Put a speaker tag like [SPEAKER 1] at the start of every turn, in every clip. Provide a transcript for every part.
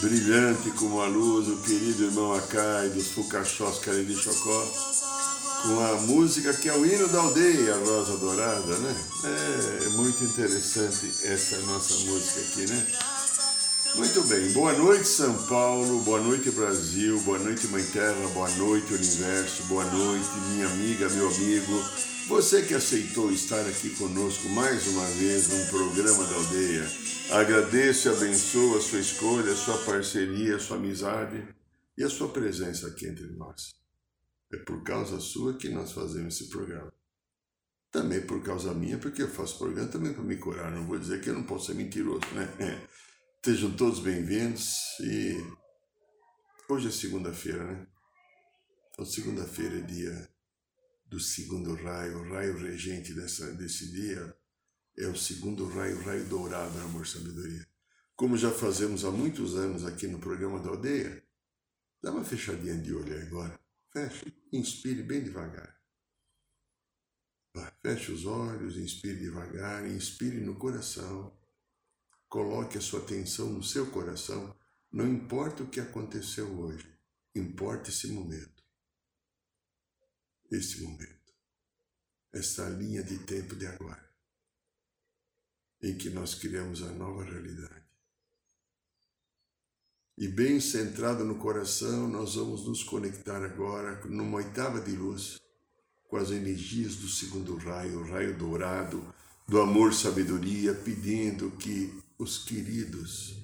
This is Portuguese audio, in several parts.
[SPEAKER 1] Brilhante como a luz, o querido irmão Acai dos Fucachós Cariri Chocó, com a música que é o hino da aldeia, Rosa Dourada, né? É, é muito interessante essa nossa música aqui, né? Muito bem, boa noite São Paulo, boa noite Brasil, boa noite Mãe Terra, boa noite Universo, boa noite minha amiga, meu amigo, você que aceitou estar aqui conosco mais uma vez num programa da aldeia. Agradeço e abençoo a sua escolha, a sua parceria, a sua amizade e a sua presença aqui entre nós. É por causa sua que nós fazemos esse programa. Também por causa minha, porque eu faço programa também para me curar. Não vou dizer que eu não posso ser mentiroso, né? Sejam todos bem-vindos e hoje é segunda-feira, né? Então, segunda-feira é dia do segundo raio, o raio regente dessa, desse dia é o segundo raio, raio dourado, amor sabedoria. Como já fazemos há muitos anos aqui no programa da aldeia, dá uma fechadinha de olho aí agora. Feche, inspire bem devagar. Feche os olhos, inspire devagar, inspire no coração. Coloque a sua atenção no seu coração. Não importa o que aconteceu hoje, importa esse momento. Esse momento. Essa linha de tempo de agora em que nós criamos a nova realidade. E bem centrado no coração, nós vamos nos conectar agora numa oitava de luz com as energias do segundo raio, o raio dourado, do amor sabedoria, pedindo que os queridos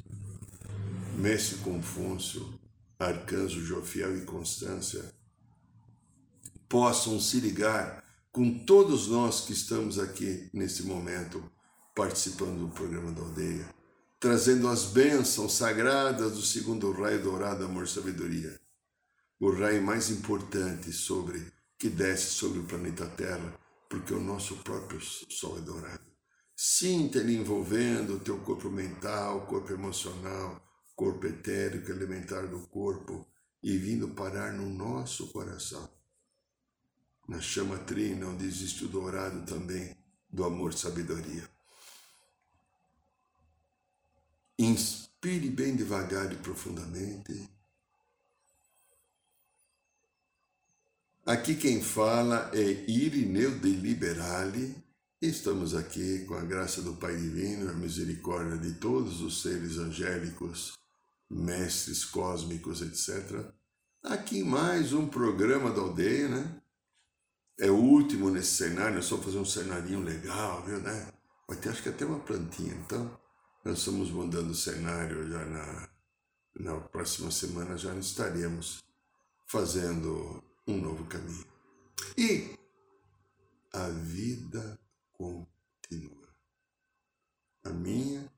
[SPEAKER 1] Mestre Confúcio, Arcanjo Jofiel e Constância possam se ligar com todos nós que estamos aqui nesse momento participando do programa da aldeia, trazendo as bênçãos sagradas do segundo raio dourado Amor Sabedoria, o raio mais importante sobre que desce sobre o planeta Terra, porque o nosso próprio Sol é dourado. Sinta ele envolvendo o teu corpo mental, corpo emocional, corpo etérico, elementar do corpo e vindo parar no nosso coração. Na chama trina, onde existe o dourado também do amor sabedoria. Inspire bem devagar e profundamente. Aqui quem fala é Irineu de Liberale. Estamos aqui com a graça do Pai Divino, a misericórdia de todos os seres angélicos, mestres cósmicos, etc. Aqui mais um programa da aldeia, né? É o último nesse cenário, é só fazer um cenarinho legal, viu, né? Vai ter acho que até uma plantinha, então nós estamos mudando o cenário já na, na próxima semana, já estaremos fazendo um novo caminho. E a vida continua. A minha,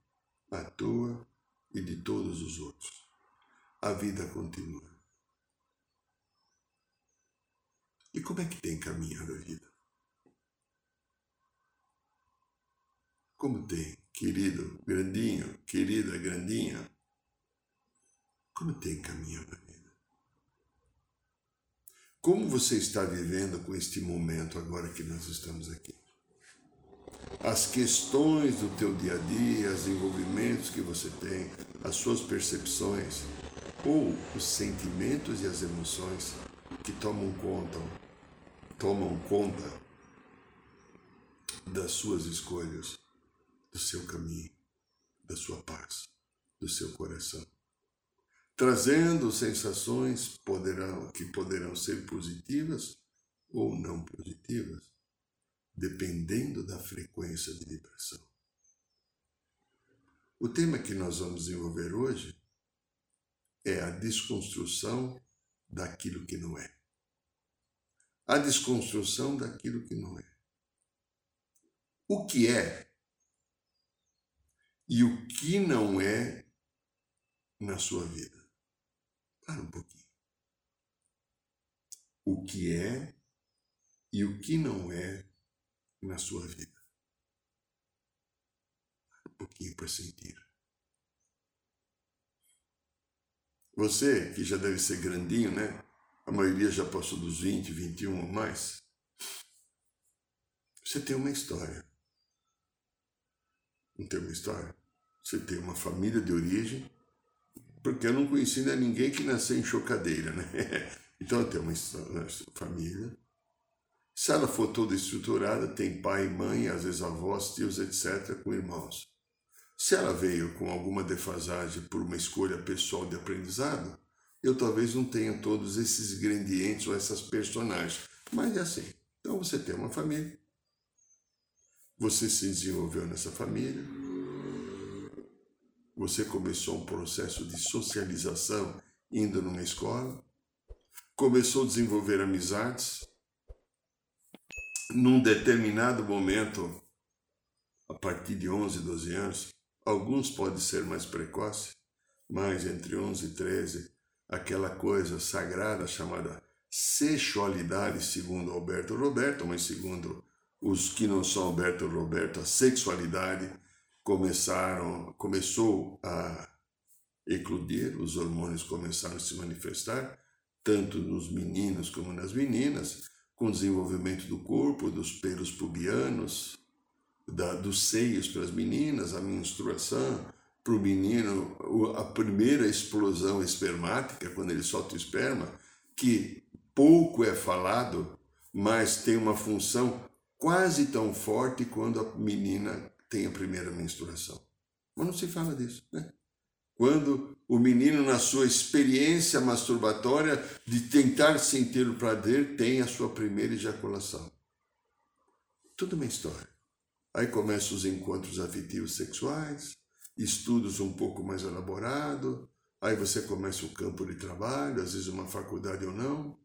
[SPEAKER 1] a tua e de todos os outros. A vida continua. E como é que tem caminhado a vida? Como tem, querido grandinho, querida grandinha? Como tem caminho na vida? Como você está vivendo com este momento agora que nós estamos aqui? As questões do teu dia a dia, os envolvimentos que você tem, as suas percepções ou os sentimentos e as emoções que tomam conta, tomam conta das suas escolhas do seu caminho, da sua paz, do seu coração. Trazendo sensações poderão, que poderão ser positivas ou não positivas, dependendo da frequência de vibração. O tema que nós vamos desenvolver hoje é a desconstrução daquilo que não é. A desconstrução daquilo que não é. o que é e o que não é na sua vida. Para um pouquinho. O que é e o que não é na sua vida. Para um pouquinho para sentir. Você, que já deve ser grandinho, né? A maioria já passou dos 20, 21 ou mais. Você tem uma história. Não tem uma história? Você tem uma família de origem, porque eu não conheci ainda ninguém que nasceu em chocadeira, né? Então eu tenho uma família. Se ela for toda estruturada, tem pai, mãe, às vezes avós, tios, etc., com irmãos. Se ela veio com alguma defasagem por uma escolha pessoal de aprendizado, eu talvez não tenha todos esses ingredientes ou essas personagens. Mas é assim. Então você tem uma família, você se desenvolveu nessa família, você começou um processo de socialização indo numa escola, começou a desenvolver amizades. Num determinado momento, a partir de 11, 12 anos, alguns podem ser mais precoces, mas entre 11 e 13, aquela coisa sagrada chamada sexualidade, segundo Alberto Roberto, mas segundo os que não são Alberto Roberto, a sexualidade começaram, começou a eclodir, os hormônios começaram a se manifestar, tanto nos meninos como nas meninas, com o desenvolvimento do corpo, dos pelos pubianos, da, dos seios para as meninas, a menstruação, para o menino, a primeira explosão espermática, quando ele solta o esperma, que pouco é falado, mas tem uma função quase tão forte quando a menina tem a primeira menstruação. Mas não se fala disso, né? Quando o menino, na sua experiência masturbatória de tentar sentir o prazer, tem a sua primeira ejaculação. Tudo uma história. Aí começam os encontros afetivos sexuais, estudos um pouco mais elaborados, aí você começa o campo de trabalho, às vezes uma faculdade ou não,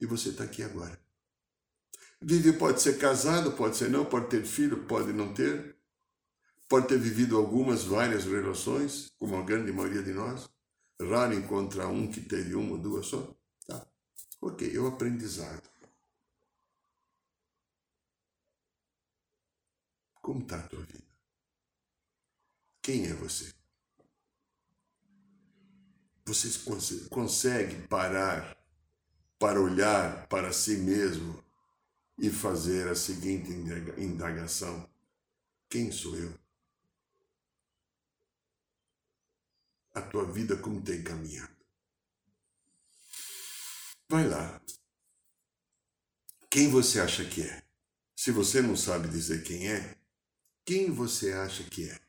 [SPEAKER 1] e você está aqui agora. Vive pode ser casado, pode ser não, pode ter filho, pode não ter, pode ter vivido algumas, várias relações, como a grande maioria de nós. Raro encontrar um que teve uma ou duas só. Tá. Ok, é o aprendizado. Como está a tua vida? Quem é você? Você consegue parar para olhar para si mesmo e fazer a seguinte indagação: Quem sou eu? A tua vida como tem caminhado? Vai lá. Quem você acha que é? Se você não sabe dizer quem é, quem você acha que é?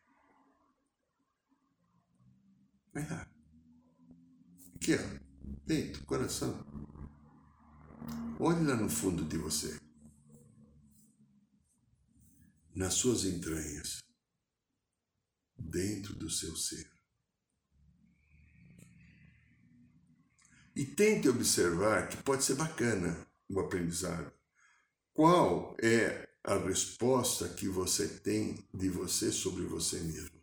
[SPEAKER 1] Vai lá. Aqui, ó. Peito, coração. Olhe lá no fundo de você nas suas entranhas, dentro do seu ser. E tente observar que pode ser bacana o aprendizado. Qual é a resposta que você tem de você sobre você mesmo?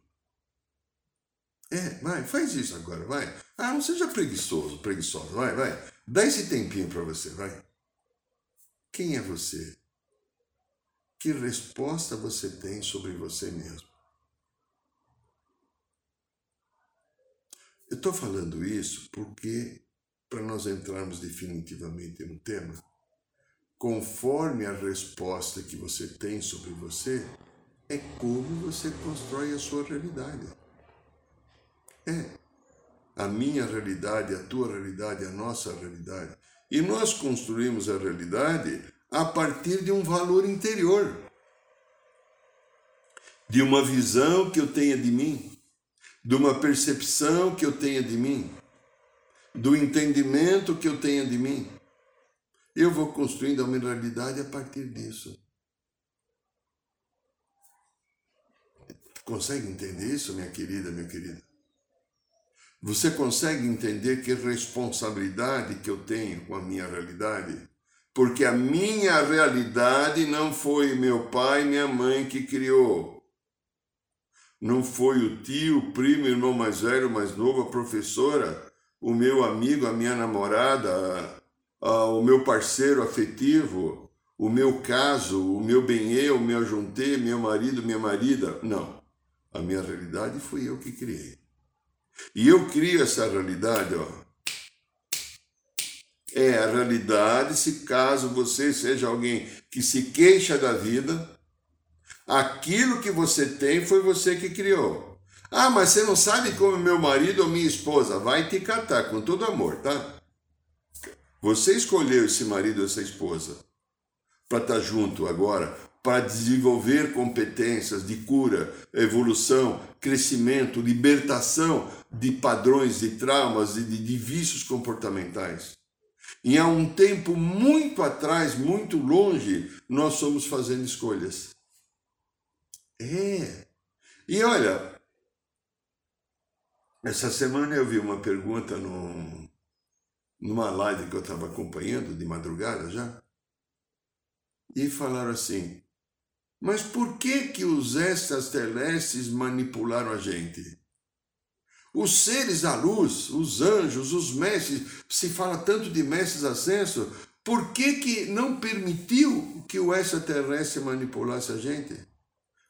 [SPEAKER 1] É, vai, faz isso agora, vai. Ah, não seja preguiçoso, preguiçosa, vai, vai. Dá esse tempinho para você, vai. Quem é você? Que resposta você tem sobre você mesmo? Eu estou falando isso porque, para nós entrarmos definitivamente no tema, conforme a resposta que você tem sobre você, é como você constrói a sua realidade. É. A minha realidade, a tua realidade, a nossa realidade. E nós construímos a realidade a partir de um valor interior, de uma visão que eu tenha de mim, de uma percepção que eu tenha de mim, do entendimento que eu tenha de mim. Eu vou construindo a minha realidade a partir disso. Consegue entender isso, minha querida, meu querido? Você consegue entender que responsabilidade que eu tenho com a minha realidade? Porque a minha realidade não foi meu pai e minha mãe que criou. Não foi o tio, o primo, o irmão mais velho, mais novo, a professora, o meu amigo, a minha namorada, a, a, o meu parceiro afetivo, o meu caso, o meu bem-eu, o meu juntê, meu marido, minha marida. Não. A minha realidade fui eu que criei. E eu crio essa realidade, ó. É a realidade se caso você seja alguém que se queixa da vida, aquilo que você tem foi você que criou. Ah, mas você não sabe como meu marido ou minha esposa vai te catar com todo amor, tá? Você escolheu esse marido ou essa esposa para estar tá junto agora, para desenvolver competências de cura, evolução, crescimento, libertação de padrões, de traumas e de, de vícios comportamentais. E há um tempo muito atrás, muito longe, nós somos fazendo escolhas. É. E olha, essa semana eu vi uma pergunta no, numa live que eu estava acompanhando de madrugada já e falaram assim: mas por que que os extraterrestres manipularam a gente? Os seres da luz, os anjos, os mestres, se fala tanto de mestres ascenso, por que que não permitiu que o extraterrestre manipulasse a gente?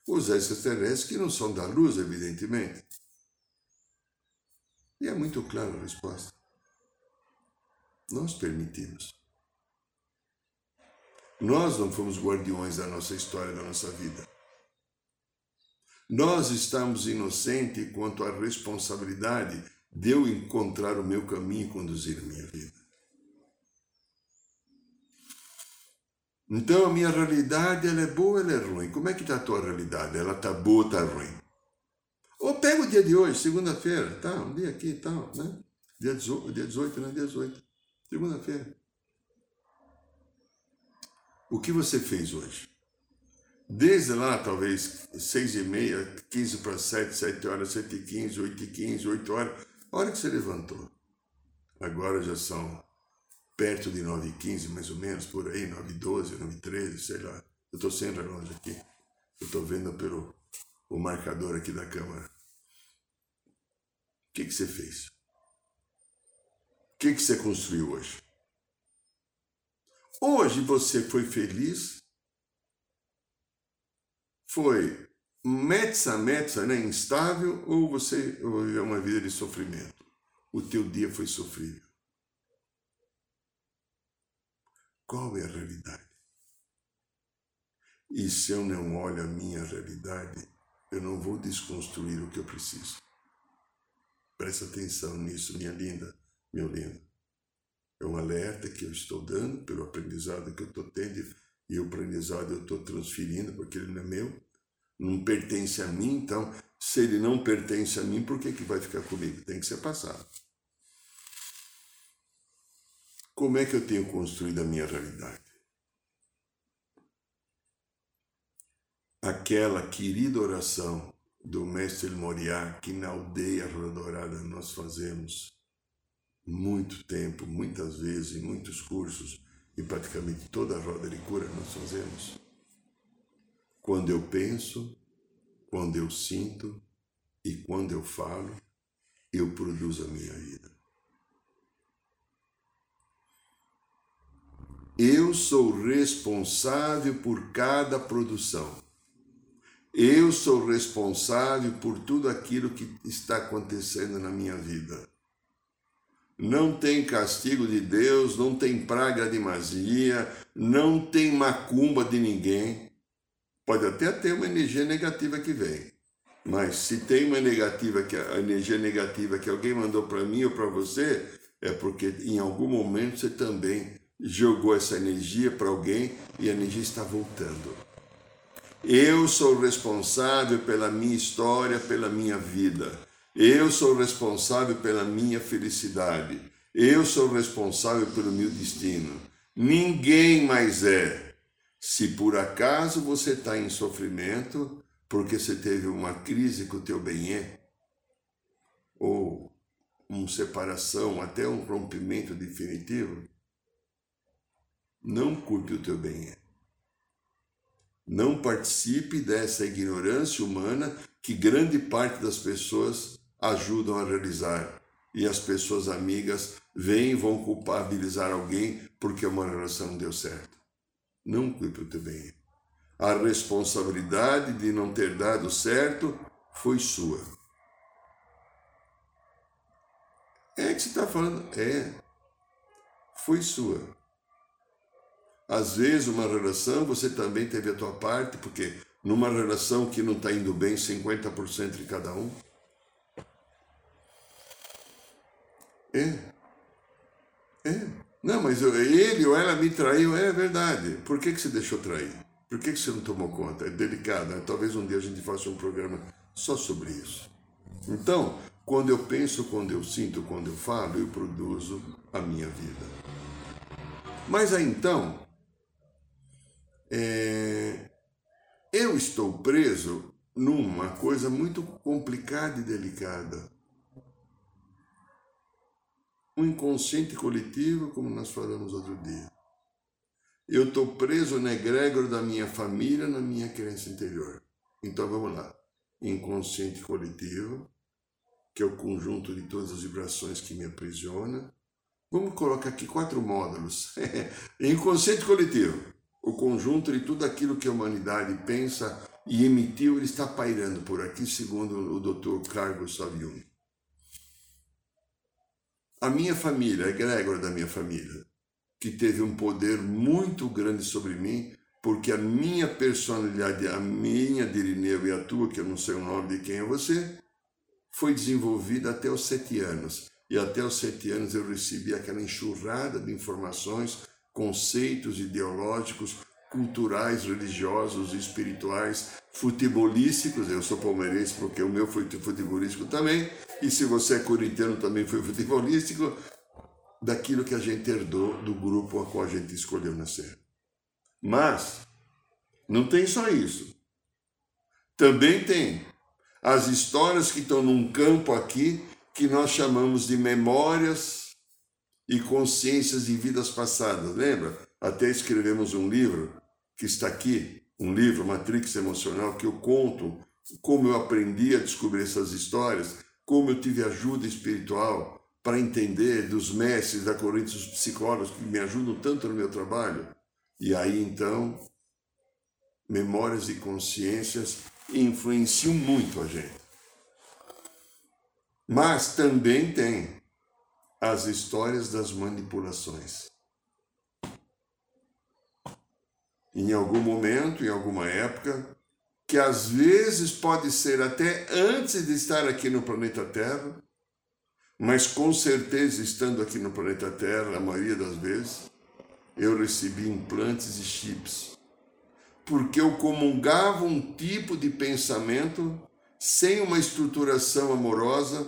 [SPEAKER 1] Os extraterrestres que não são da luz, evidentemente. E é muito clara a resposta. Nós permitimos. Nós não fomos guardiões da nossa história, da nossa vida. Nós estamos inocentes quanto à responsabilidade de eu encontrar o meu caminho e conduzir a minha vida. Então a minha realidade ela é boa ela é ruim? Como é que está a tua realidade? Ela está boa está ruim? Ou pega o dia de hoje, segunda-feira, tá? Um dia aqui e tal, né? Dia 18, dia 18, né? Dia 18. Segunda-feira. O que você fez hoje? Desde lá, talvez, seis e meia, quinze para sete, sete horas, sete e quinze, oito e quinze, oito horas, a hora que você levantou. Agora já são perto de nove e quinze, mais ou menos, por aí, nove e doze, nove e treze, sei lá. Eu estou sem relógio aqui. Eu estou vendo pelo o marcador aqui da câmera. O que, que você fez? O que, que você construiu hoje? Hoje você foi feliz? Foi metsa metsa, né, instável, ou você viveu uma vida de sofrimento? O teu dia foi sofrível. Qual é a realidade? E se eu não olho a minha realidade, eu não vou desconstruir o que eu preciso. Presta atenção nisso, minha linda, meu lindo. É um alerta que eu estou dando pelo aprendizado que eu estou tendo e o aprendizado eu estou transferindo porque ele não é meu, não pertence a mim, então se ele não pertence a mim, por que, que vai ficar comigo? Tem que ser passado. Como é que eu tenho construído a minha realidade? Aquela querida oração do mestre Moriá que na aldeia Rodorada nós fazemos muito tempo, muitas vezes, em muitos cursos e praticamente toda a roda de cura nós fazemos. Quando eu penso, quando eu sinto e quando eu falo, eu produzo a minha vida. Eu sou responsável por cada produção. Eu sou responsável por tudo aquilo que está acontecendo na minha vida. Não tem castigo de Deus, não tem praga de magia, não tem macumba de ninguém. Pode até ter uma energia negativa que vem. Mas se tem uma negativa que a energia negativa que alguém mandou para mim ou para você, é porque em algum momento você também jogou essa energia para alguém e a energia está voltando. Eu sou responsável pela minha história, pela minha vida. Eu sou responsável pela minha felicidade. Eu sou responsável pelo meu destino. Ninguém mais é. Se por acaso você está em sofrimento porque você teve uma crise com o teu bem-é, ou uma separação, até um rompimento definitivo, Não culpe o teu bem. Não participe dessa ignorância humana que grande parte das pessoas ajudam a realizar. E as pessoas amigas vêm e vão culpabilizar alguém porque uma relação não deu certo. Não culpe o teu bem. A responsabilidade de não ter dado certo foi sua. É que você está falando? É. Foi sua. Às vezes, uma relação, você também teve a tua parte, porque numa relação que não está indo bem, 50% de cada um. É. É. Não, mas eu, ele ou ela me traiu, é verdade. Por que, que você deixou trair? Por que, que você não tomou conta? É delicado, né? Talvez um dia a gente faça um programa só sobre isso. Então, quando eu penso, quando eu sinto, quando eu falo, eu produzo a minha vida. Mas aí então, é, eu estou preso numa coisa muito complicada e delicada. Um inconsciente coletivo, como nós falamos outro dia. Eu estou preso na egrégora da minha família, na minha crença interior. Então vamos lá. Inconsciente coletivo, que é o conjunto de todas as vibrações que me aprisiona. Vamos colocar aqui quatro módulos. Inconsciente coletivo o conjunto de tudo aquilo que a humanidade pensa e emitiu, ele está pairando por aqui, segundo o Dr. Carl Gustav Jung. A minha família, a egrégora da minha família, que teve um poder muito grande sobre mim, porque a minha personalidade, a minha de Irineu e a tua, que eu não sei o nome de quem é você, foi desenvolvida até os sete anos. E até os sete anos eu recebi aquela enxurrada de informações conceitos ideológicos, culturais, religiosos, espirituais, futebolísticos. Eu sou palmeirense porque o meu foi futebolístico também, e se você é corintiano também foi futebolístico, daquilo que a gente herdou do grupo a qual a gente escolheu nascer. Mas não tem só isso. Também tem as histórias que estão num campo aqui que nós chamamos de memórias e consciências de vidas passadas. Lembra? Até escrevemos um livro que está aqui, um livro, Matrix Emocional, que eu conto como eu aprendi a descobrir essas histórias, como eu tive ajuda espiritual para entender dos mestres da corrente dos psicólogos que me ajudam tanto no meu trabalho. E aí então, memórias e consciências influenciam muito a gente. Mas também tem as histórias das manipulações. Em algum momento, em alguma época, que às vezes pode ser até antes de estar aqui no planeta Terra, mas com certeza estando aqui no planeta Terra, a maioria das vezes, eu recebi implantes e chips. Porque eu comungava um tipo de pensamento sem uma estruturação amorosa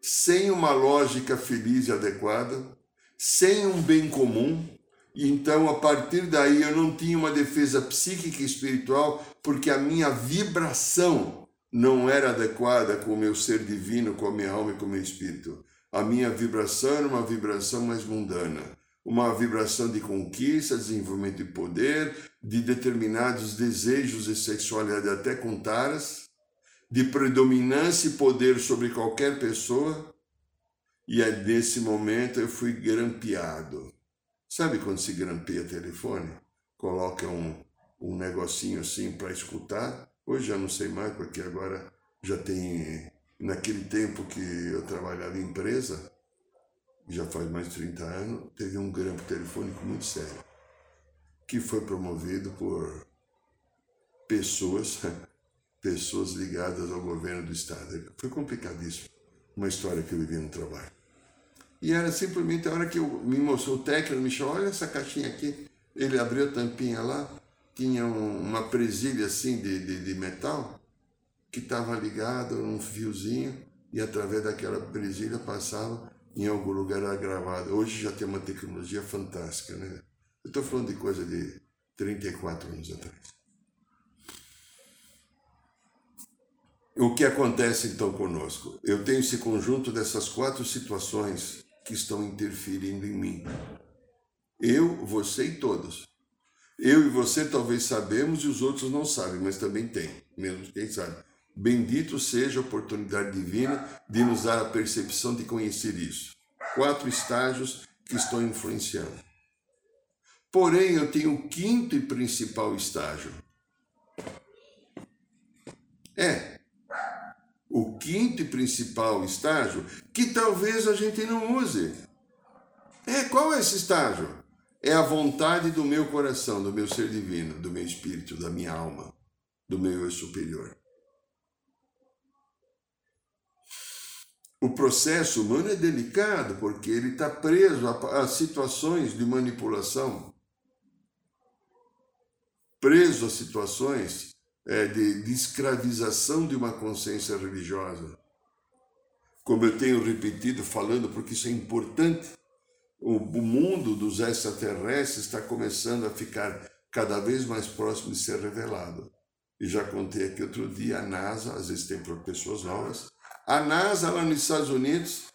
[SPEAKER 1] sem uma lógica feliz e adequada, sem um bem comum, então a partir daí eu não tinha uma defesa psíquica e espiritual, porque a minha vibração não era adequada com o meu ser divino, com a minha alma e com o meu espírito. A minha vibração era uma vibração mais mundana, uma vibração de conquista, desenvolvimento de poder, de determinados desejos e sexualidade até com taras, de predominância e poder sobre qualquer pessoa, e é nesse momento eu fui grampeado. Sabe quando se grampeia telefone? Coloca um, um negocinho assim para escutar. Hoje já não sei mais, porque agora já tem. Naquele tempo que eu trabalhava em empresa, já faz mais de 30 anos, teve um grampo telefônico muito sério, que foi promovido por pessoas pessoas ligadas ao governo do Estado. Foi complicadíssimo, uma história que eu vivi no trabalho. E era simplesmente a hora que eu, me mostrou o técnico, me chamou, olha essa caixinha aqui. Ele abriu a tampinha lá, tinha um, uma presilha assim de, de, de metal, que estava ligado num fiozinho, e através daquela presilha passava em algum lugar era gravado. Hoje já tem uma tecnologia fantástica, né? Eu estou falando de coisa de 34 anos atrás. O que acontece então conosco? Eu tenho esse conjunto dessas quatro situações que estão interferindo em mim. Eu, você e todos. Eu e você talvez sabemos e os outros não sabem, mas também tem, mesmo quem sabe. Bendito seja a oportunidade divina de nos dar a percepção de conhecer isso. Quatro estágios que estão influenciando. Porém, eu tenho o quinto e principal estágio. É, o quinto e principal estágio que talvez a gente não use. É, qual é esse estágio? É a vontade do meu coração, do meu ser divino, do meu espírito, da minha alma, do meu eu superior. O processo humano é delicado porque ele está preso a, a, situações de manipulação, preso a situações é, de, de escravização de uma consciência religiosa. Como eu tenho repetido falando, porque isso é importante, o, o mundo dos extraterrestres está começando a ficar cada vez mais próximo de ser revelado. E já contei aqui outro dia, a NASA, às vezes tem pessoas novas, a NASA lá nos Estados Unidos,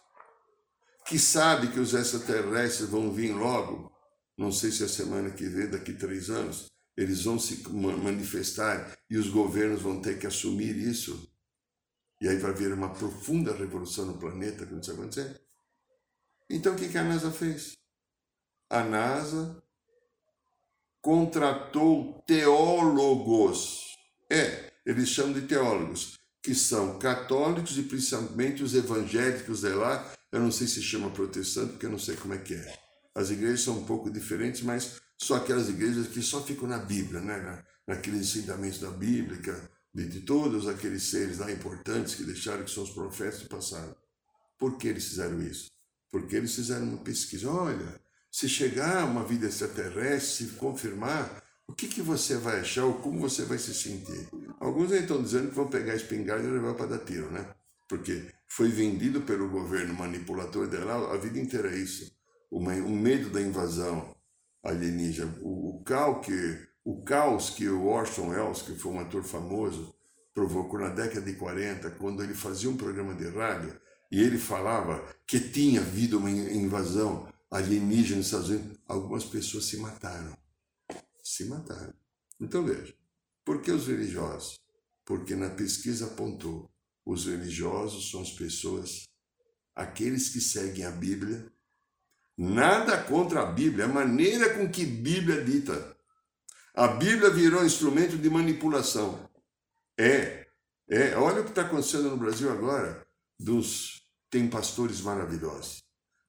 [SPEAKER 1] que sabe que os extraterrestres vão vir logo, não sei se é a semana que vem, daqui a três anos, eles vão se manifestar e os governos vão ter que assumir isso. E aí vai haver uma profunda revolução no planeta quando isso acontecer. Então o que a NASA fez? A NASA contratou teólogos. É, eles chamam de teólogos, que são católicos e principalmente os evangélicos de lá. Eu não sei se chama protestante, porque eu não sei como é que é. As igrejas são um pouco diferentes, mas são aquelas igrejas que só ficam na Bíblia, né? Na, naqueles ensinamentos da Bíblia, de, de todos aqueles seres lá importantes que deixaram que são os profetas do passado. Por que eles fizeram isso? Porque eles fizeram uma pesquisa. Olha, se chegar uma vida extraterrestre, se confirmar, o que, que você vai achar ou como você vai se sentir? Alguns estão dizendo que vão pegar a espingarda e levar para dar tiro, né? Porque foi vendido pelo governo manipulador dela a vida inteira é isso. O, medo da invasão alienígena. O, o, caos que, o caos que o Orson Welles, que foi um ator famoso, provocou na década de 40, quando ele fazia um programa de rádio, e ele falava que tinha havido uma invasão alienígena nos Estados Unidos, algumas pessoas se mataram. Se mataram. Então veja, por que os religiosos? Porque na pesquisa apontou, os religiosos são as pessoas, aqueles que seguem a Bíblia, nada contra a Bíblia, a maneira com que Bíblia é dita. A Bíblia virou instrumento de manipulação. É, é, olha o que está acontecendo no Brasil agora, dos tem pastores maravilhosos,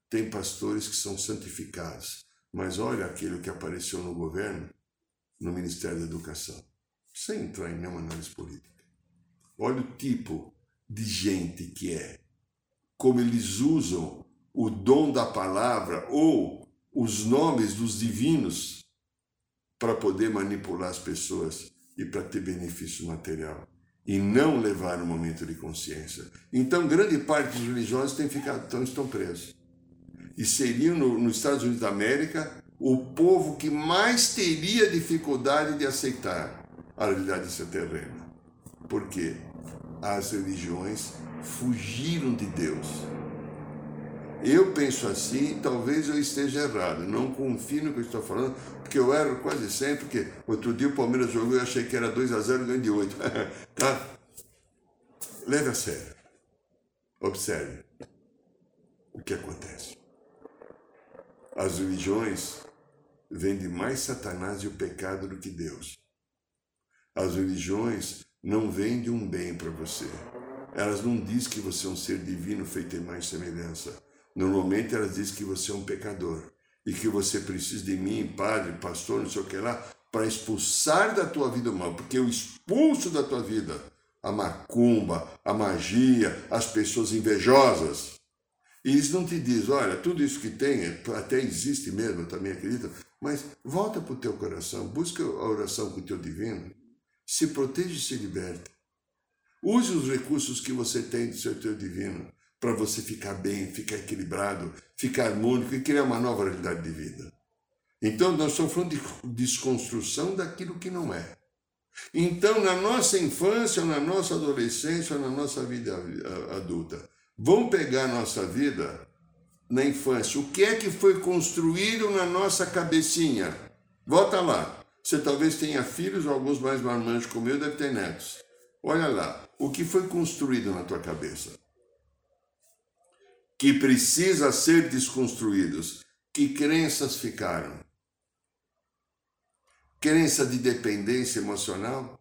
[SPEAKER 1] tem pastores que são santificados, mas olha aquilo que apareceu no governo, no Ministério da Educação, sem entrar em nenhuma análise política. Olha o tipo de gente que é, como eles usam o dom da palavra ou os nomes dos divinos para poder manipular as pessoas e para ter benefício material e não levar um momento de consciência. Então, grande parte dos religiosos tem ficado, então, estão presos. E seriam, no, nos Estados Unidos da América, o povo que mais teria dificuldade de aceitar a realidade terrena. Por quê? As religiões fugiram de Deus. Eu penso assim, talvez eu esteja errado, não confio no que eu estou falando, porque eu erro quase sempre, porque outro dia o Palmeiras jogou e eu achei que era 2 a 0 ganho de 8. tá? Leve a sério. Observe o que acontece. As religiões vendem mais Satanás e o pecado do que Deus. As religiões não vendem um bem para você. Elas não dizem que você é um ser divino feito em mais semelhança. Normalmente elas dizem que você é um pecador e que você precisa de mim, padre, pastor, não sei o que lá, para expulsar da tua vida o mal, porque eu expulso da tua vida a macumba, a magia, as pessoas invejosas. E eles não te dizem, olha, tudo isso que tem, até existe mesmo, eu também acredito, mas volta para o teu coração, busca a oração com o teu divino, se proteja e se liberta. Use os recursos que você tem do seu teu divino para você ficar bem, ficar equilibrado, ficar harmônico e criar uma nova realidade de vida. Então, nós estamos falando de desconstrução daquilo que não é. Então, na nossa infância, na nossa adolescência, na nossa vida adulta, vamos pegar a nossa vida na infância? O que é que foi construído na nossa cabecinha? Volta lá. Você talvez tenha filhos, ou alguns mais marmanjos como eu, deve ter netos. Olha lá, o que foi construído na tua cabeça? Que precisa ser desconstruídos. Que crenças ficaram? Crença de dependência emocional?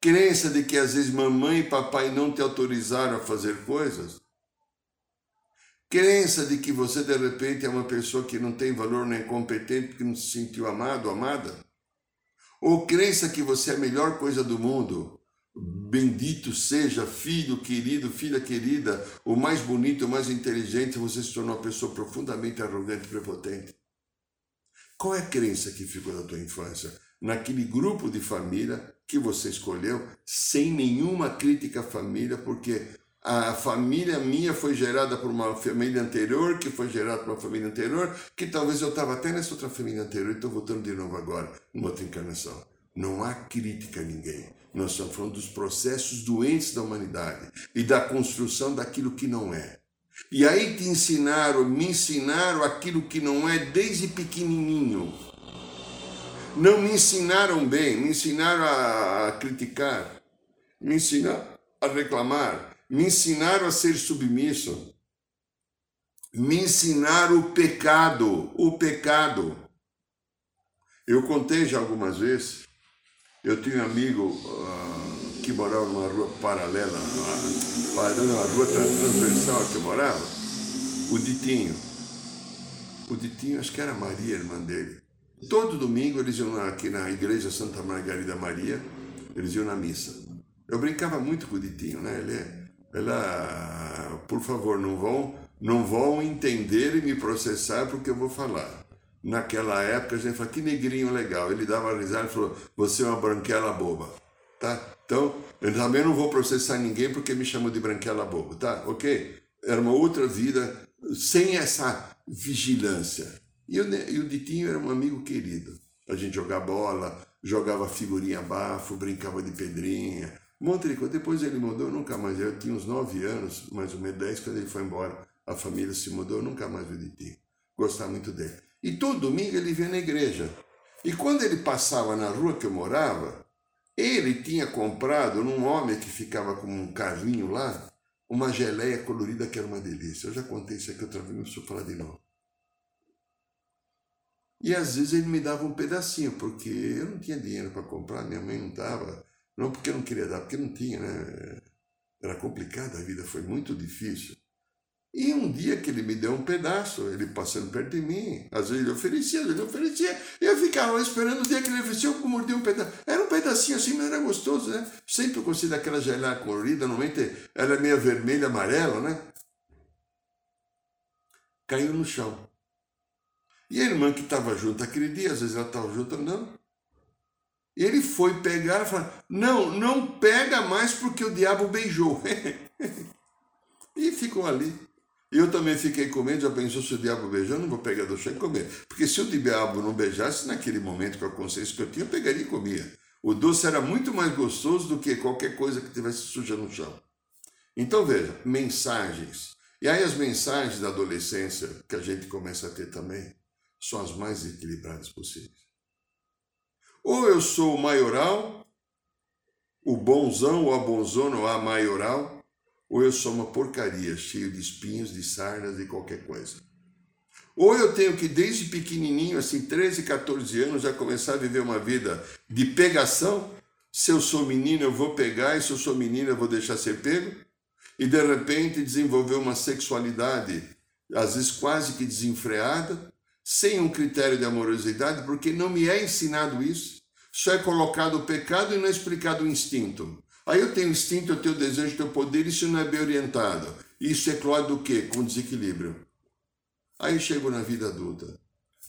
[SPEAKER 1] Crença de que às vezes mamãe e papai não te autorizaram a fazer coisas? Crença de que você de repente é uma pessoa que não tem valor nem competente porque não se sentiu amado, amada? Ou crença que você é a melhor coisa do mundo? Bendito seja, filho querido, filha querida, o mais bonito, o mais inteligente, você se tornou uma pessoa profundamente arrogante e prepotente. Qual é a crença que ficou da tua infância? Naquele grupo de família que você escolheu, sem nenhuma crítica à família, porque a família minha foi gerada por uma família anterior, que foi gerada por uma família anterior, que talvez eu estava até nessa outra família anterior e estou voltando de novo agora, numa outra encarnação. Não há crítica a ninguém. Nós estamos falando dos processos doentes da humanidade e da construção daquilo que não é. E aí te ensinaram, me ensinaram aquilo que não é desde pequenininho. Não me ensinaram bem, me ensinaram a criticar, me ensinaram a reclamar, me ensinaram a ser submisso, me ensinaram o pecado, o pecado. Eu contei já algumas vezes, eu tinha um amigo uh, que morava numa rua paralela, numa, numa rua transversal que morava, o Ditinho. O Ditinho, acho que era Maria, irmã dele. Todo domingo eles iam aqui na igreja Santa Margarida Maria, eles iam na missa. Eu brincava muito com o Ditinho, né? Ele é ela, por favor, não vão, não vão entender e me processar porque eu vou falar. Naquela época a gente falou, que negrinho legal. Ele dava risada e falou, você é uma branquela boba. Tá? Então, eu também não vou processar ninguém porque me chamam de branquela boba, tá? Ok? Era uma outra vida sem essa vigilância. E, eu, e o Ditinho era um amigo querido. A gente jogava bola, jogava figurinha bafo, brincava de pedrinha, coisa. Depois ele mudou, nunca mais. Eu tinha uns nove anos, mais ou menos dez, quando ele foi embora. A família se mudou, nunca mais vi de ti. Gostava muito dele. E todo domingo ele vinha na igreja. E quando ele passava na rua que eu morava, ele tinha comprado num homem que ficava com um carrinho lá, uma geleia colorida que era uma delícia. Eu já contei isso aqui outra vez, não preciso falar de novo. E às vezes ele me dava um pedacinho, porque eu não tinha dinheiro para comprar, minha mãe não dava. Não porque eu não queria dar, porque não tinha, né? Era complicada, a vida foi muito difícil. E um dia que ele me deu um pedaço, ele passando perto de mim, às vezes ele oferecia, às vezes ele oferecia, e eu ficava esperando o dia que ele oferecia, eu mordia um pedaço. Era um pedacinho assim, mas era gostoso, né? Sempre eu gostei daquela geleia colorida, normalmente ela é meio vermelha, amarela, né? Caiu no chão. E a irmã que estava junto aquele dia, às vezes ela estava junto, não, ele foi pegar e falou: Não, não pega mais porque o diabo beijou. e ficou ali. Eu também fiquei comendo, já pensou se o diabo beijou, eu não vou pegar do chão e comer. Porque se o diabo não beijasse, naquele momento com a consciência que eu tinha, eu pegaria e comia. O doce era muito mais gostoso do que qualquer coisa que tivesse suja no chão. Então veja, mensagens. E aí as mensagens da adolescência que a gente começa a ter também são as mais equilibradas possíveis. Ou eu sou o maioral, o bonzão, ou a bonzona, ou a maioral, ou eu sou uma porcaria, cheio de espinhos, de sarnas e qualquer coisa. Ou eu tenho que, desde pequenininho, assim, 13, 14 anos, já começar a viver uma vida de pegação. Se eu sou menino, eu vou pegar, e se eu sou menina, eu vou deixar ser pego. E, de repente, desenvolver uma sexualidade, às vezes quase que desenfreada, sem um critério de amorosidade, porque não me é ensinado isso. Só é colocado o pecado e não é explicado o instinto. Aí eu tenho instinto, eu tenho desejo, eu tenho poder, isso não é bem orientado. Isso é claro do quê? Com desequilíbrio. Aí eu chego na vida adulta.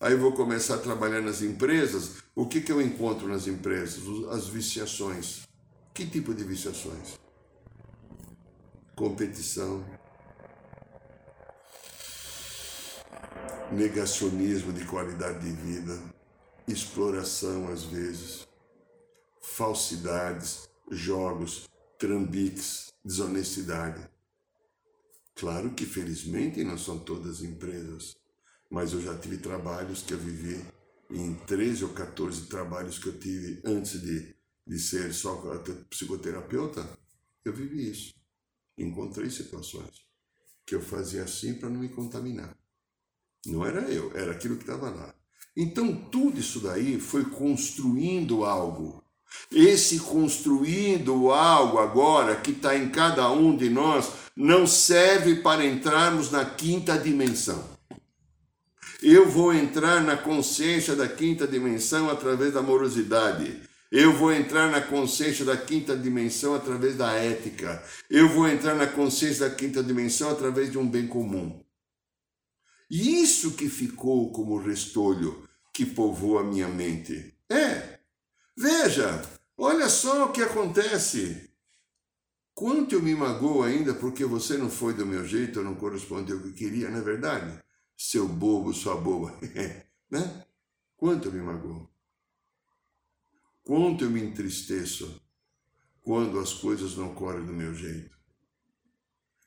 [SPEAKER 1] Aí eu vou começar a trabalhar nas empresas. O que, que eu encontro nas empresas? As viciações. Que tipo de viciações? Competição, negacionismo de qualidade de vida, exploração às vezes, falsidades, jogos, trambiques, desonestidade. Claro que felizmente não são todas empresas, mas eu já tive trabalhos que eu vivi em 13 ou 14 trabalhos que eu tive antes de, de ser só psicoterapeuta, eu vivi isso. Encontrei situações que eu fazia assim para não me contaminar. Não era eu, era aquilo que estava lá. Então, tudo isso daí foi construindo algo. Esse construindo algo agora que está em cada um de nós não serve para entrarmos na quinta dimensão. Eu vou entrar na consciência da quinta dimensão através da amorosidade. Eu vou entrar na consciência da quinta dimensão através da ética. Eu vou entrar na consciência da quinta dimensão através de um bem comum. E isso que ficou como restolho que povoa a minha mente. É, veja, olha só o que acontece. Quanto eu me magoo ainda porque você não foi do meu jeito, não correspondeu ao que queria, não é verdade? Seu bobo, sua boba. né? Quanto eu me magoo. Quanto eu me entristeço quando as coisas não correm do meu jeito.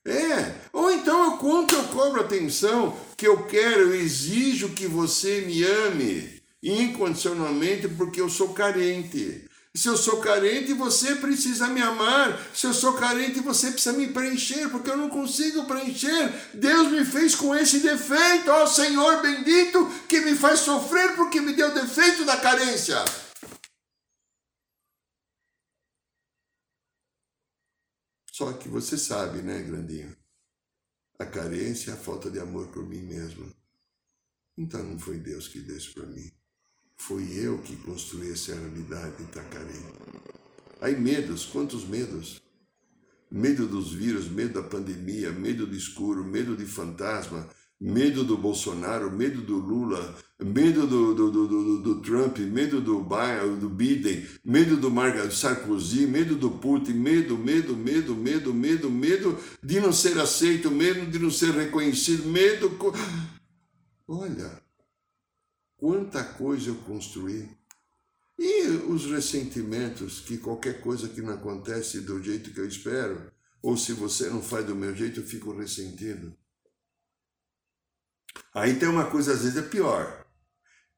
[SPEAKER 1] É, ou então eu conto, eu cobro atenção, que eu quero, eu exijo que você me ame incondicionalmente porque eu sou carente. Se eu sou carente, você precisa me amar. Se eu sou carente, você precisa me preencher, porque eu não consigo preencher. Deus me fez com esse defeito, ó Senhor bendito, que me faz sofrer porque me deu o defeito da carência. Só que você sabe, né, grandinho? A carência é a falta de amor por mim mesmo. Então não foi Deus que deu isso para mim. Foi eu que construí essa realidade de carente. Aí medos, quantos medos? Medo dos vírus, medo da pandemia, medo do escuro, medo de fantasma, medo do Bolsonaro, medo do Lula, medo do, do, do, do, do Trump, medo do, do Biden, medo do Margaret Sarkozy, medo do Putin, medo, medo, medo, medo, medo, medo de não ser aceito, medo de não ser reconhecido, medo. Olha, quanta coisa eu construí. E os ressentimentos, que qualquer coisa que não acontece do jeito que eu espero, ou se você não faz do meu jeito, eu fico ressentido. Aí tem uma coisa, às vezes, é pior,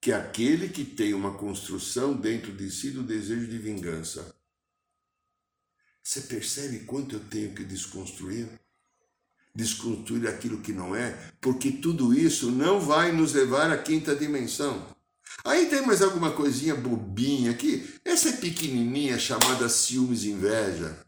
[SPEAKER 1] que é aquele que tem uma construção dentro de si do desejo de vingança. Você percebe quanto eu tenho que desconstruir? Desconstruir aquilo que não é, porque tudo isso não vai nos levar à quinta dimensão. Aí tem mais alguma coisinha bobinha aqui, essa é pequenininha chamada ciúmes e inveja.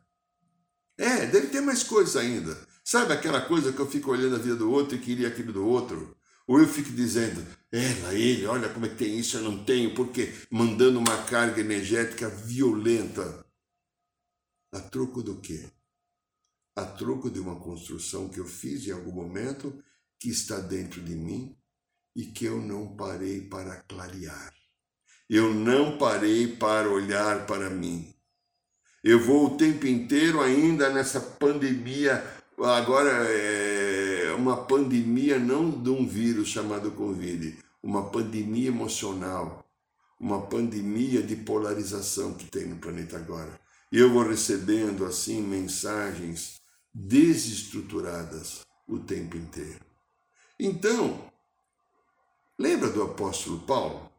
[SPEAKER 1] É, deve ter mais coisa ainda. Sabe aquela coisa que eu fico olhando a vida do outro e queria aquilo do outro? Ou eu fico dizendo, ela, ele, olha como é que tem isso, eu não tenho, porque mandando uma carga energética violenta. A troco do quê? A troco de uma construção que eu fiz em algum momento, que está dentro de mim e que eu não parei para clarear. Eu não parei para olhar para mim. Eu vou o tempo inteiro ainda nessa pandemia, agora é uma pandemia não de um vírus chamado Covid, uma pandemia emocional, uma pandemia de polarização que tem no planeta agora. E eu vou recebendo assim mensagens desestruturadas o tempo inteiro. Então, lembra do apóstolo Paulo?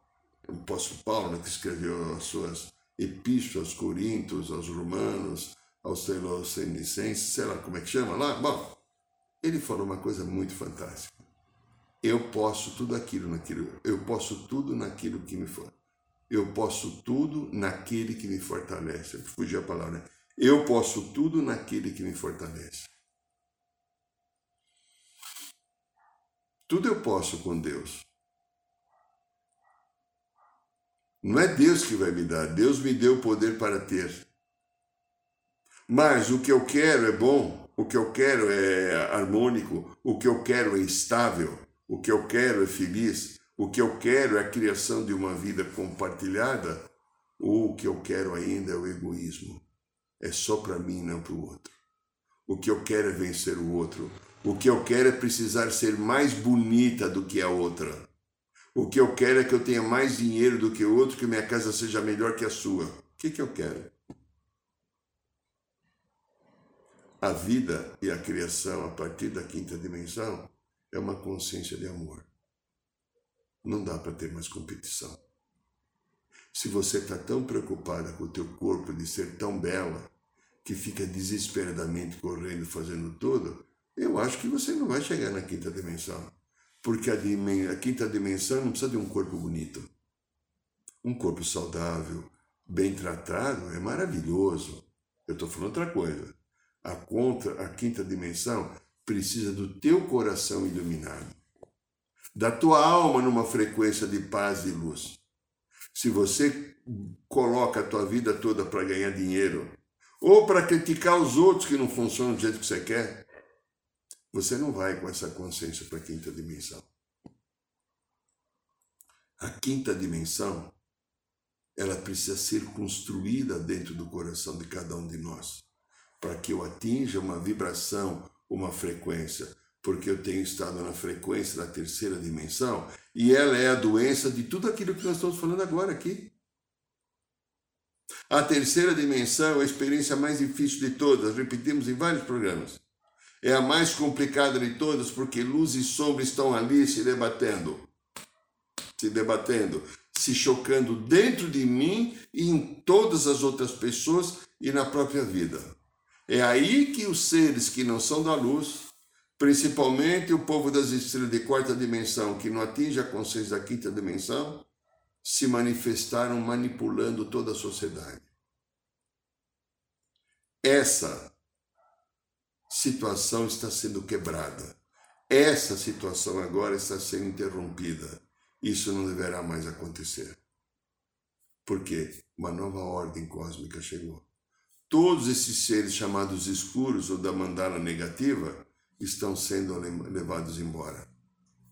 [SPEAKER 1] O apóstolo Paulo né, que escreveu as suas epístolas aos Coríntios, aos Romanos, aos Tesalonicenses, sei lá como é que chama lá. Bom, ele falou uma coisa muito fantástica. Eu posso tudo aquilo naquilo, eu posso tudo naquilo que me for. Eu posso tudo naquele que me fortalece. Fugiu a palavra, né? Eu posso tudo naquele que me fortalece. Tudo eu posso com Deus. Não é Deus que vai me dar, Deus me deu o poder para ter. Mas o que eu quero é bom, o que eu quero é harmônico, o que eu quero é estável, o que eu quero é feliz, o que eu quero é a criação de uma vida compartilhada, ou o que eu quero ainda é o egoísmo. É só para mim, não para o outro. O que eu quero é vencer o outro. O que eu quero é precisar ser mais bonita do que a outra. O que eu quero é que eu tenha mais dinheiro do que o outro, que minha casa seja melhor que a sua. O que, que eu quero? a vida e a criação a partir da quinta dimensão é uma consciência de amor. Não dá para ter mais competição. Se você está tão preocupada com o teu corpo de ser tão bela que fica desesperadamente correndo, fazendo tudo, eu acho que você não vai chegar na quinta dimensão. Porque a, a quinta dimensão não precisa de um corpo bonito. Um corpo saudável, bem tratado, é maravilhoso. Eu estou falando outra coisa. A, contra, a quinta dimensão precisa do teu coração iluminado, da tua alma numa frequência de paz e luz. Se você coloca a tua vida toda para ganhar dinheiro, ou para criticar os outros que não funcionam do jeito que você quer, você não vai com essa consciência para a quinta dimensão. A quinta dimensão, ela precisa ser construída dentro do coração de cada um de nós, para que eu atinja uma vibração, uma frequência, porque eu tenho estado na frequência da terceira dimensão e ela é a doença de tudo aquilo que nós estamos falando agora aqui. A terceira dimensão é a experiência mais difícil de todas, repetimos em vários programas. É a mais complicada de todas porque luz e sombra estão ali se debatendo. Se debatendo, se chocando dentro de mim e em todas as outras pessoas e na própria vida. É aí que os seres que não são da luz, principalmente o povo das estrelas de quarta dimensão, que não atinge a consciência da quinta dimensão, se manifestaram manipulando toda a sociedade. Essa situação está sendo quebrada. Essa situação agora está sendo interrompida. Isso não deverá mais acontecer. Porque uma nova ordem cósmica chegou. Todos esses seres chamados escuros ou da mandala negativa estão sendo levados embora,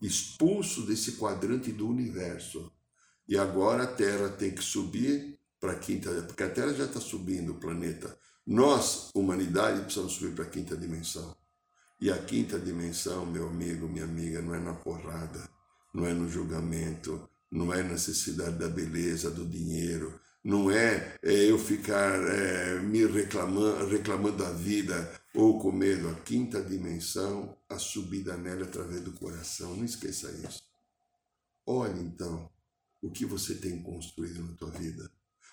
[SPEAKER 1] expulsos desse quadrante do universo e agora a Terra tem que subir para a quinta, porque a Terra já está subindo o planeta. Nós, humanidade, precisamos subir para a quinta dimensão. E a quinta dimensão, meu amigo, minha amiga, não é na porrada, não é no julgamento, não é necessidade da beleza, do dinheiro, não é, é eu ficar é, me reclamando, reclamando da vida ou com medo. A quinta dimensão, a subida nela através do coração. Não esqueça isso. Olhe então o que você tem construído na tua vida.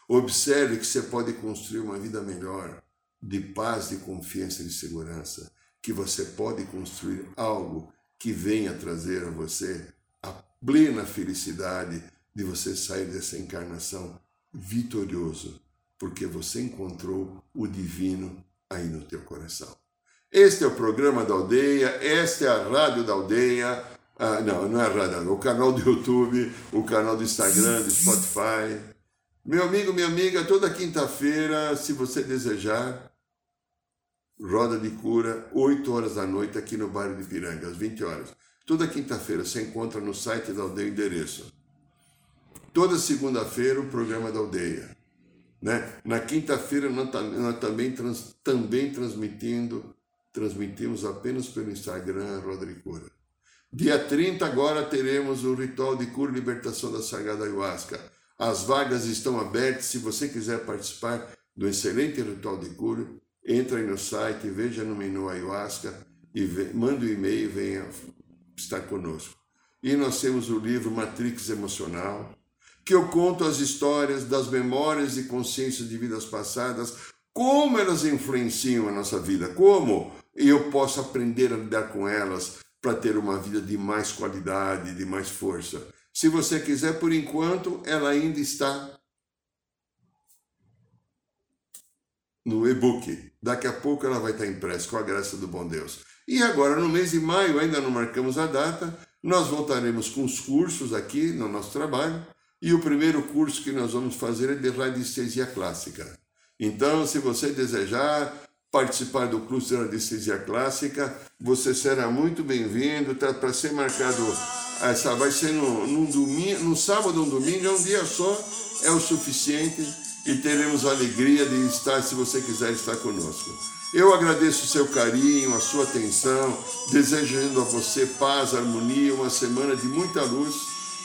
[SPEAKER 1] Observe que você pode construir uma vida melhor, de paz, de confiança e de segurança, que você pode construir algo que venha trazer a você a plena felicidade de você sair dessa encarnação vitorioso, porque você encontrou o divino aí no teu coração. Este é o programa da aldeia, esta é a rádio da aldeia, ah, não, não é rádio, o canal do YouTube, o canal do Instagram, do Spotify. Meu amigo, minha amiga, toda quinta-feira, se você desejar, Roda de Cura, 8 horas da noite, aqui no bairro de Piranga, às 20 horas. Toda quinta-feira você encontra no site da aldeia o endereço. Toda segunda-feira, o programa da aldeia. Né? Na quinta-feira, nós, nós, também, trans, também transmitindo, transmitimos apenas pelo Instagram Roda de Cura. Dia 30 agora teremos o ritual de cura e libertação da Sagrada Ayahuasca. As vagas estão abertas. Se você quiser participar do excelente ritual de cura, entre aí no site, veja no menu Ayahuasca e manda um e-mail e venha estar conosco. E nós temos o livro Matrix Emocional, que eu conto as histórias das memórias e consciências de vidas passadas, como elas influenciam a nossa vida, como eu posso aprender a lidar com elas, para ter uma vida de mais qualidade, de mais força. Se você quiser, por enquanto, ela ainda está no e-book. Daqui a pouco ela vai estar impressa, com a graça do bom Deus. E agora, no mês de maio, ainda não marcamos a data, nós voltaremos com os cursos aqui no nosso trabalho. E o primeiro curso que nós vamos fazer é de radiestesia clássica. Então, se você desejar, participar do curso de anestesia clássica, você será muito bem-vindo. Tá para ser marcado essa vai ser no, no domingo, no sábado no domingo, é um dia só, é o suficiente e teremos a alegria de estar se você quiser estar conosco. Eu agradeço o seu carinho, a sua atenção, desejando a você paz, harmonia, uma semana de muita luz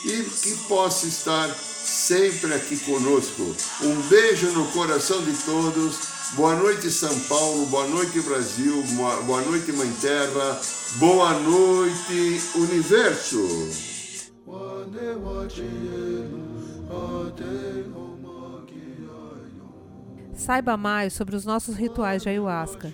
[SPEAKER 1] e que possa estar sempre aqui conosco. Um beijo no coração de todos. Boa noite, São Paulo. Boa noite, Brasil. Boa noite, Mãe Terra. Boa noite, Universo.
[SPEAKER 2] Saiba mais sobre os nossos rituais de ayahuasca,